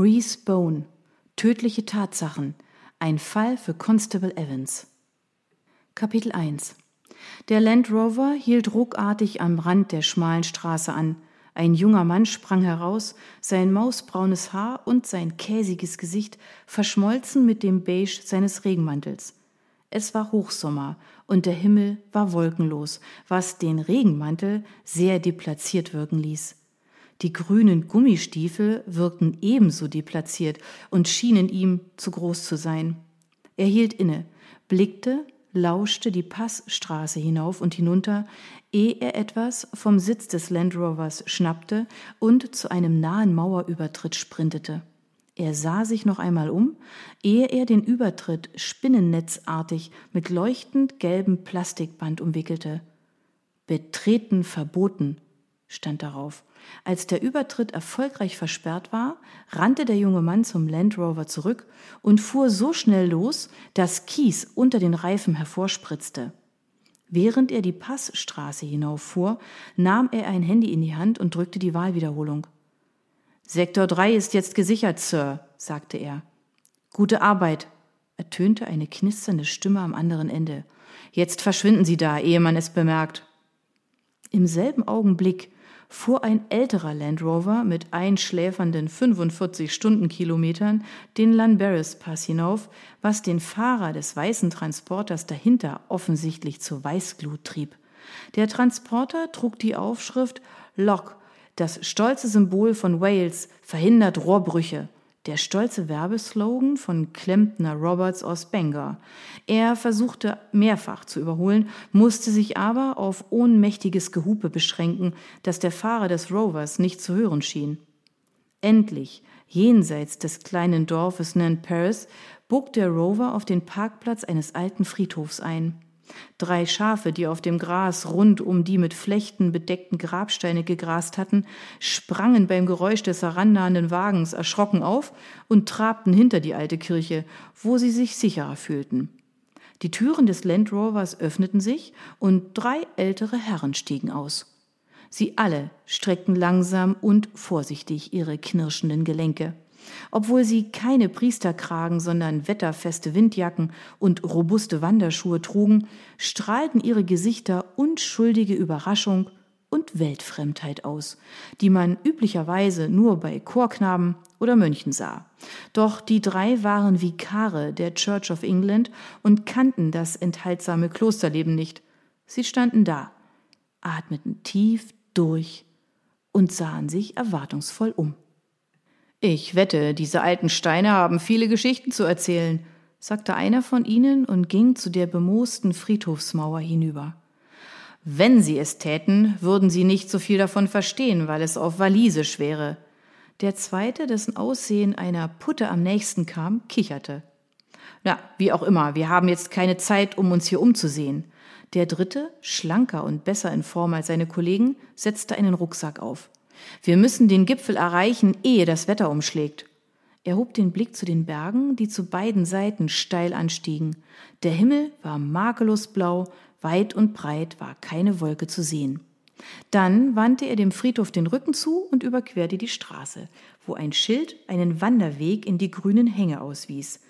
Reese Bone. Tödliche Tatsachen. Ein Fall für Constable Evans. Kapitel 1 Der Land Rover hielt ruckartig am Rand der schmalen Straße an. Ein junger Mann sprang heraus, sein mausbraunes Haar und sein käsiges Gesicht verschmolzen mit dem Beige seines Regenmantels. Es war Hochsommer und der Himmel war wolkenlos, was den Regenmantel sehr deplatziert wirken ließ. Die grünen Gummistiefel wirkten ebenso deplatziert und schienen ihm zu groß zu sein. Er hielt inne, blickte, lauschte die Passstraße hinauf und hinunter, ehe er etwas vom Sitz des Land Rovers schnappte und zu einem nahen Mauerübertritt sprintete. Er sah sich noch einmal um, ehe er den Übertritt spinnennetzartig mit leuchtend gelbem Plastikband umwickelte. Betreten verboten, stand darauf. Als der Übertritt erfolgreich versperrt war, rannte der junge Mann zum Land Rover zurück und fuhr so schnell los, dass Kies unter den Reifen hervorspritzte. Während er die Passstraße hinauffuhr, nahm er ein Handy in die Hand und drückte die Wahlwiederholung. Sektor 3 ist jetzt gesichert, Sir, sagte er. Gute Arbeit, ertönte eine knisternde Stimme am anderen Ende. Jetzt verschwinden Sie da, ehe man es bemerkt. Im selben Augenblick fuhr ein älterer Land Rover mit einschläfernden 45 Stundenkilometern den Lanberis Pass hinauf, was den Fahrer des weißen Transporters dahinter offensichtlich zur Weißglut trieb. Der Transporter trug die Aufschrift Lock, das stolze Symbol von Wales, verhindert Rohrbrüche der stolze Werbeslogan von Klempner Roberts aus Bangor. Er versuchte mehrfach zu überholen, musste sich aber auf ohnmächtiges Gehupe beschränken, das der Fahrer des Rovers nicht zu hören schien. Endlich, jenseits des kleinen Dorfes Nant Paris, bog der Rover auf den Parkplatz eines alten Friedhofs ein. Drei Schafe, die auf dem Gras rund um die mit Flechten bedeckten Grabsteine gegrast hatten, sprangen beim Geräusch des herannahenden Wagens erschrocken auf und trabten hinter die alte Kirche, wo sie sich sicherer fühlten. Die Türen des Land Rovers öffneten sich und drei ältere Herren stiegen aus. Sie alle streckten langsam und vorsichtig ihre knirschenden Gelenke. Obwohl sie keine Priesterkragen, sondern wetterfeste Windjacken und robuste Wanderschuhe trugen, strahlten ihre Gesichter unschuldige Überraschung und Weltfremdheit aus, die man üblicherweise nur bei Chorknaben oder Mönchen sah. Doch die drei waren Vikare der Church of England und kannten das enthaltsame Klosterleben nicht. Sie standen da, atmeten tief durch und sahen sich erwartungsvoll um. Ich wette, diese alten Steine haben viele Geschichten zu erzählen, sagte einer von ihnen und ging zu der bemoosten Friedhofsmauer hinüber. Wenn sie es täten, würden sie nicht so viel davon verstehen, weil es auf Walisisch wäre. Der zweite, dessen Aussehen einer Putte am nächsten kam, kicherte. Na, wie auch immer, wir haben jetzt keine Zeit, um uns hier umzusehen. Der dritte, schlanker und besser in Form als seine Kollegen, setzte einen Rucksack auf. Wir müssen den Gipfel erreichen, ehe das Wetter umschlägt. Er hob den Blick zu den Bergen, die zu beiden Seiten steil anstiegen. Der Himmel war makellos blau, weit und breit war keine Wolke zu sehen. Dann wandte er dem Friedhof den Rücken zu und überquerte die Straße, wo ein Schild einen Wanderweg in die grünen Hänge auswies.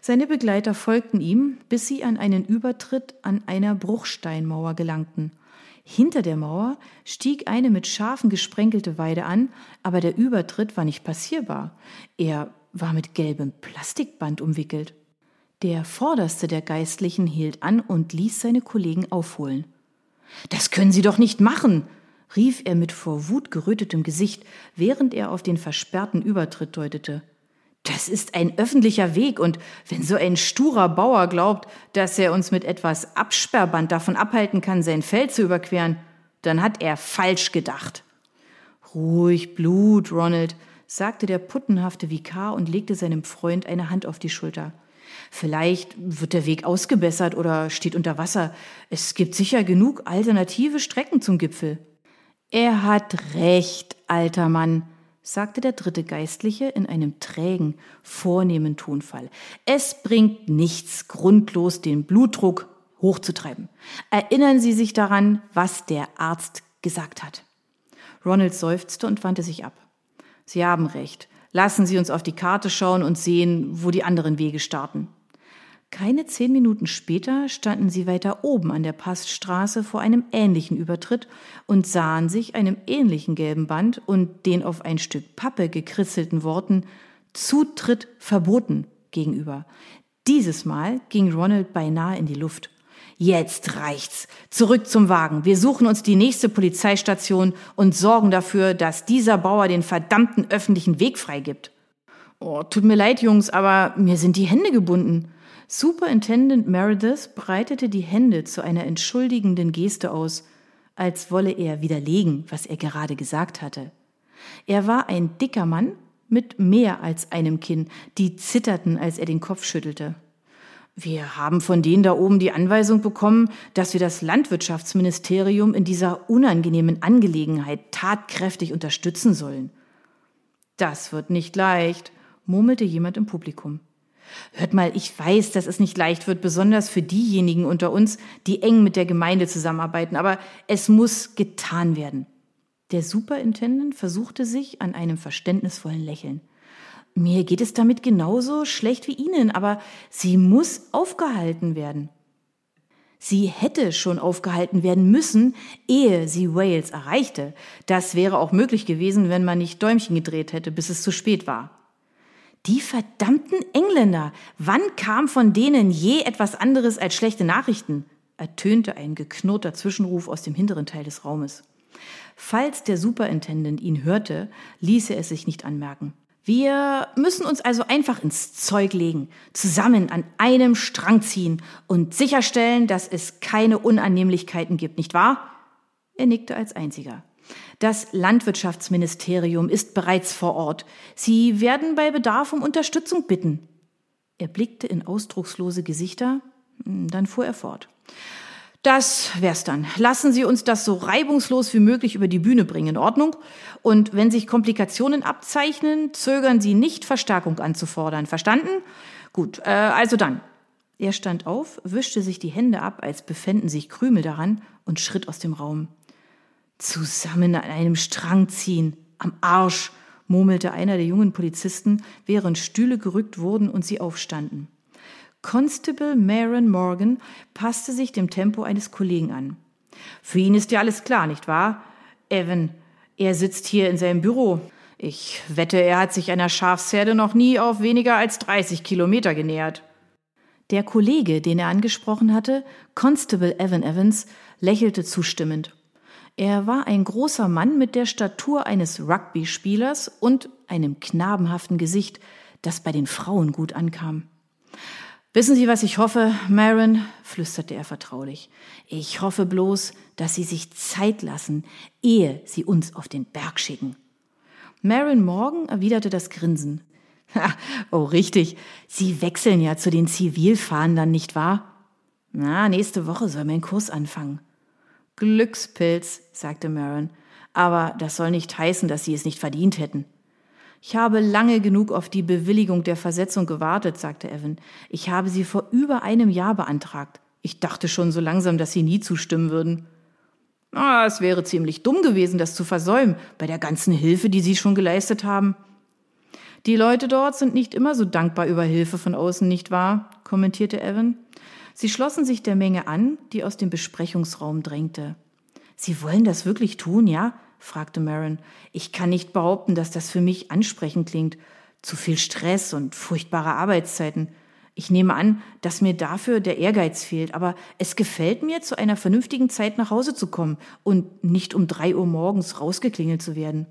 Seine Begleiter folgten ihm, bis sie an einen Übertritt an einer Bruchsteinmauer gelangten. Hinter der Mauer stieg eine mit Schafen gesprenkelte Weide an, aber der Übertritt war nicht passierbar. Er war mit gelbem Plastikband umwickelt. Der vorderste der Geistlichen hielt an und ließ seine Kollegen aufholen. Das können Sie doch nicht machen, rief er mit vor Wut gerötetem Gesicht, während er auf den versperrten Übertritt deutete. Das ist ein öffentlicher Weg und wenn so ein sturer Bauer glaubt, dass er uns mit etwas Absperrband davon abhalten kann, sein Feld zu überqueren, dann hat er falsch gedacht. Ruhig Blut, Ronald, sagte der puttenhafte Vikar und legte seinem Freund eine Hand auf die Schulter. Vielleicht wird der Weg ausgebessert oder steht unter Wasser. Es gibt sicher genug alternative Strecken zum Gipfel. Er hat recht, alter Mann, sagte der dritte Geistliche in einem trägen, vornehmen Tonfall. Es bringt nichts, grundlos den Blutdruck hochzutreiben. Erinnern Sie sich daran, was der Arzt gesagt hat. Ronald seufzte und wandte sich ab. Sie haben recht. Lassen Sie uns auf die Karte schauen und sehen, wo die anderen Wege starten. Keine zehn Minuten später standen sie weiter oben an der Passstraße vor einem ähnlichen Übertritt und sahen sich einem ähnlichen gelben Band und den auf ein Stück Pappe gekritzelten Worten Zutritt verboten gegenüber. Dieses Mal ging Ronald beinahe in die Luft. Jetzt reicht's. Zurück zum Wagen. Wir suchen uns die nächste Polizeistation und sorgen dafür, dass dieser Bauer den verdammten öffentlichen Weg freigibt. Oh, tut mir leid, Jungs, aber mir sind die Hände gebunden. Superintendent Meredith breitete die Hände zu einer entschuldigenden Geste aus, als wolle er widerlegen, was er gerade gesagt hatte. Er war ein dicker Mann mit mehr als einem Kinn, die zitterten, als er den Kopf schüttelte. Wir haben von denen da oben die Anweisung bekommen, dass wir das Landwirtschaftsministerium in dieser unangenehmen Angelegenheit tatkräftig unterstützen sollen. Das wird nicht leicht, murmelte jemand im Publikum. Hört mal, ich weiß, dass es nicht leicht wird, besonders für diejenigen unter uns, die eng mit der Gemeinde zusammenarbeiten, aber es muss getan werden. Der Superintendent versuchte sich an einem verständnisvollen Lächeln. Mir geht es damit genauso schlecht wie Ihnen, aber sie muss aufgehalten werden. Sie hätte schon aufgehalten werden müssen, ehe sie Wales erreichte. Das wäre auch möglich gewesen, wenn man nicht Däumchen gedreht hätte, bis es zu spät war. Die verdammten Engländer! Wann kam von denen je etwas anderes als schlechte Nachrichten? ertönte ein geknurrter Zwischenruf aus dem hinteren Teil des Raumes. Falls der Superintendent ihn hörte, ließ er es sich nicht anmerken. Wir müssen uns also einfach ins Zeug legen, zusammen an einem Strang ziehen und sicherstellen, dass es keine Unannehmlichkeiten gibt, nicht wahr? Er nickte als einziger. Das Landwirtschaftsministerium ist bereits vor Ort. Sie werden bei Bedarf um Unterstützung bitten. Er blickte in ausdruckslose Gesichter, dann fuhr er fort. Das wär's dann. Lassen Sie uns das so reibungslos wie möglich über die Bühne bringen, in Ordnung? Und wenn sich Komplikationen abzeichnen, zögern Sie nicht, Verstärkung anzufordern. Verstanden? Gut, äh, also dann. Er stand auf, wischte sich die Hände ab, als befänden sich Krümel daran, und schritt aus dem Raum. Zusammen an einem Strang ziehen, am Arsch, murmelte einer der jungen Polizisten, während Stühle gerückt wurden und sie aufstanden. Constable Maron Morgan passte sich dem Tempo eines Kollegen an. Für ihn ist ja alles klar, nicht wahr? Evan, er sitzt hier in seinem Büro. Ich wette, er hat sich einer Schafsherde noch nie auf weniger als 30 Kilometer genähert. Der Kollege, den er angesprochen hatte, Constable Evan Evans, lächelte zustimmend. Er war ein großer Mann mit der Statur eines Rugby-Spielers und einem knabenhaften Gesicht, das bei den Frauen gut ankam. Wissen Sie, was ich hoffe, Marin? flüsterte er vertraulich. Ich hoffe bloß, dass Sie sich Zeit lassen, ehe Sie uns auf den Berg schicken. Marin Morgan erwiderte das Grinsen. oh, richtig. Sie wechseln ja zu den Zivilfahndern, nicht wahr? Na, nächste Woche soll mein Kurs anfangen. Glückspilz, sagte Maron, aber das soll nicht heißen, dass Sie es nicht verdient hätten. Ich habe lange genug auf die Bewilligung der Versetzung gewartet, sagte Evan. Ich habe sie vor über einem Jahr beantragt. Ich dachte schon so langsam, dass Sie nie zustimmen würden. Ah, es wäre ziemlich dumm gewesen, das zu versäumen, bei der ganzen Hilfe, die Sie schon geleistet haben. Die Leute dort sind nicht immer so dankbar über Hilfe von außen, nicht wahr? kommentierte Evan. Sie schlossen sich der Menge an, die aus dem Besprechungsraum drängte. Sie wollen das wirklich tun, ja? fragte Marin. Ich kann nicht behaupten, dass das für mich ansprechend klingt. Zu viel Stress und furchtbare Arbeitszeiten. Ich nehme an, dass mir dafür der Ehrgeiz fehlt, aber es gefällt mir, zu einer vernünftigen Zeit nach Hause zu kommen und nicht um drei Uhr morgens rausgeklingelt zu werden.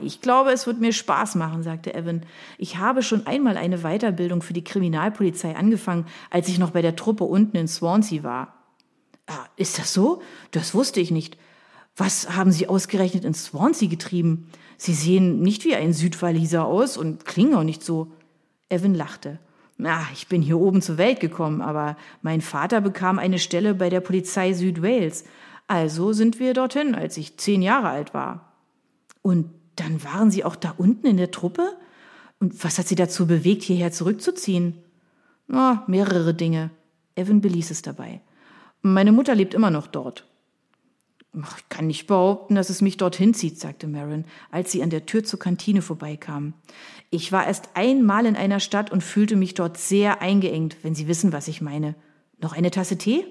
Ich glaube, es wird mir Spaß machen, sagte Evan. Ich habe schon einmal eine Weiterbildung für die Kriminalpolizei angefangen, als ich noch bei der Truppe unten in Swansea war. Ah, ist das so? Das wusste ich nicht. Was haben Sie ausgerechnet in Swansea getrieben? Sie sehen nicht wie ein Südwaliser aus und klingen auch nicht so. Evan lachte. Na, ich bin hier oben zur Welt gekommen, aber mein Vater bekam eine Stelle bei der Polizei Südwales. Also sind wir dorthin, als ich zehn Jahre alt war. Und dann waren Sie auch da unten in der Truppe? Und was hat Sie dazu bewegt, hierher zurückzuziehen? Oh, mehrere Dinge. Evan beließ es dabei. Meine Mutter lebt immer noch dort. Ich kann nicht behaupten, dass es mich dorthin zieht, sagte Marin, als sie an der Tür zur Kantine vorbeikam. Ich war erst einmal in einer Stadt und fühlte mich dort sehr eingeengt, wenn Sie wissen, was ich meine. Noch eine Tasse Tee?